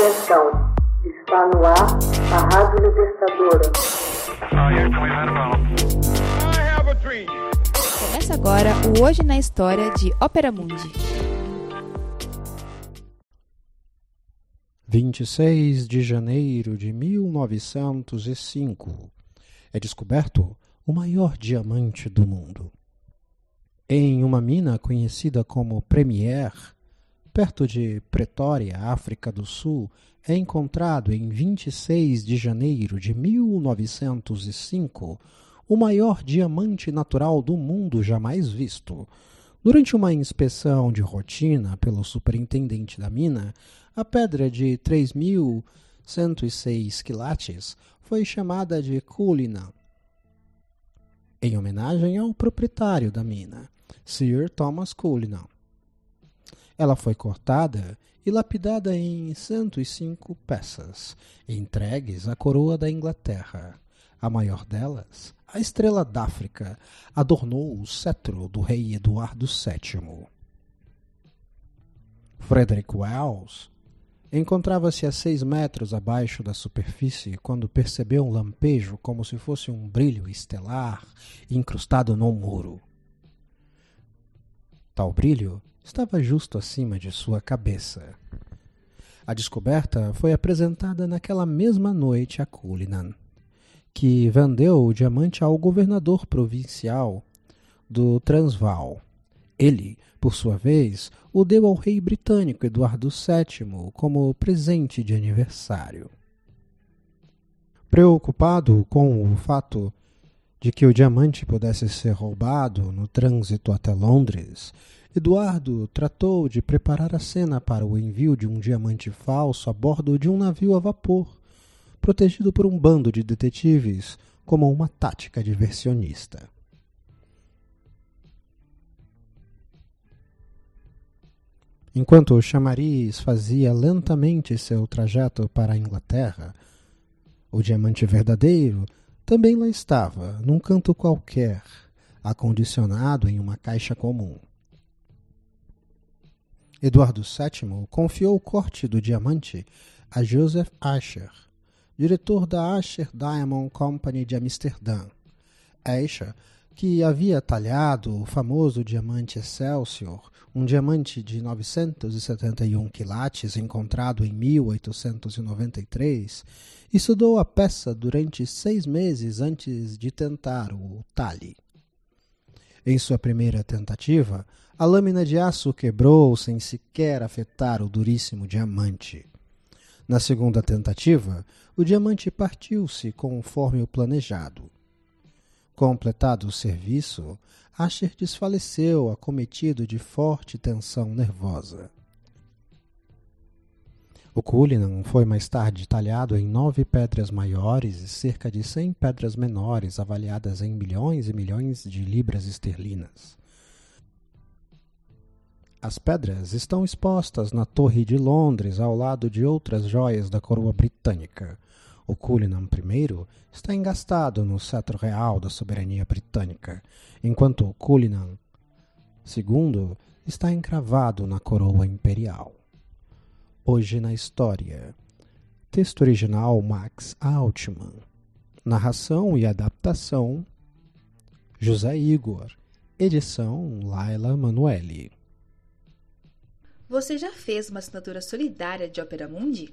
Atenção, está no ar a Rádio Libertadora. Começa agora o Hoje na História de Ópera Mundi. 26 de janeiro de 1905 é descoberto o maior diamante do mundo. Em uma mina conhecida como Premier, perto de Pretória, África do Sul, é encontrado em 26 de janeiro de 1905 o maior diamante natural do mundo jamais visto. Durante uma inspeção de rotina pelo superintendente da mina, a pedra de 3.106 quilates foi chamada de Cullinan, em homenagem ao proprietário da mina. Sir Thomas Cullinan. Ela foi cortada e lapidada em 105 peças, entregues à coroa da Inglaterra. A maior delas, a estrela d'África, adornou o cetro do rei Eduardo VII. Frederick Wells encontrava-se a seis metros abaixo da superfície quando percebeu um lampejo como se fosse um brilho estelar incrustado num muro. Tal brilho estava justo acima de sua cabeça. A descoberta foi apresentada naquela mesma noite a Cullinan, que vendeu o diamante ao governador provincial do Transvaal. Ele, por sua vez, o deu ao rei britânico Eduardo VII como presente de aniversário. Preocupado com o fato de que o diamante pudesse ser roubado no trânsito até Londres, Eduardo tratou de preparar a cena para o envio de um diamante falso a bordo de um navio a vapor, protegido por um bando de detetives, como uma tática diversionista. Enquanto o chamariz fazia lentamente seu trajeto para a Inglaterra, o diamante verdadeiro também lá estava, num canto qualquer, acondicionado em uma caixa comum. Eduardo VII confiou o corte do diamante a Joseph Asher, diretor da Asher Diamond Company de Amsterdã. Asher, que havia talhado o famoso diamante Excelsior, um diamante de 971 quilates encontrado em 1893, estudou a peça durante seis meses antes de tentar o talhe. Em sua primeira tentativa, a lâmina de aço quebrou sem sequer afetar o duríssimo diamante. Na segunda tentativa, o diamante partiu-se conforme o planejado. Completado o serviço, Asher desfaleceu acometido de forte tensão nervosa. O Cullinan foi mais tarde talhado em nove pedras maiores e cerca de cem pedras menores, avaliadas em milhões e milhões de libras esterlinas. As pedras estão expostas na Torre de Londres ao lado de outras joias da coroa britânica. O Cullinan I está engastado no cetro real da soberania britânica, enquanto o Cullinan II está encravado na coroa imperial. Hoje na História. Texto original Max Altman. Narração e adaptação José Igor. Edição Laila Manuelle. Você já fez uma assinatura solidária de Opera Mundi?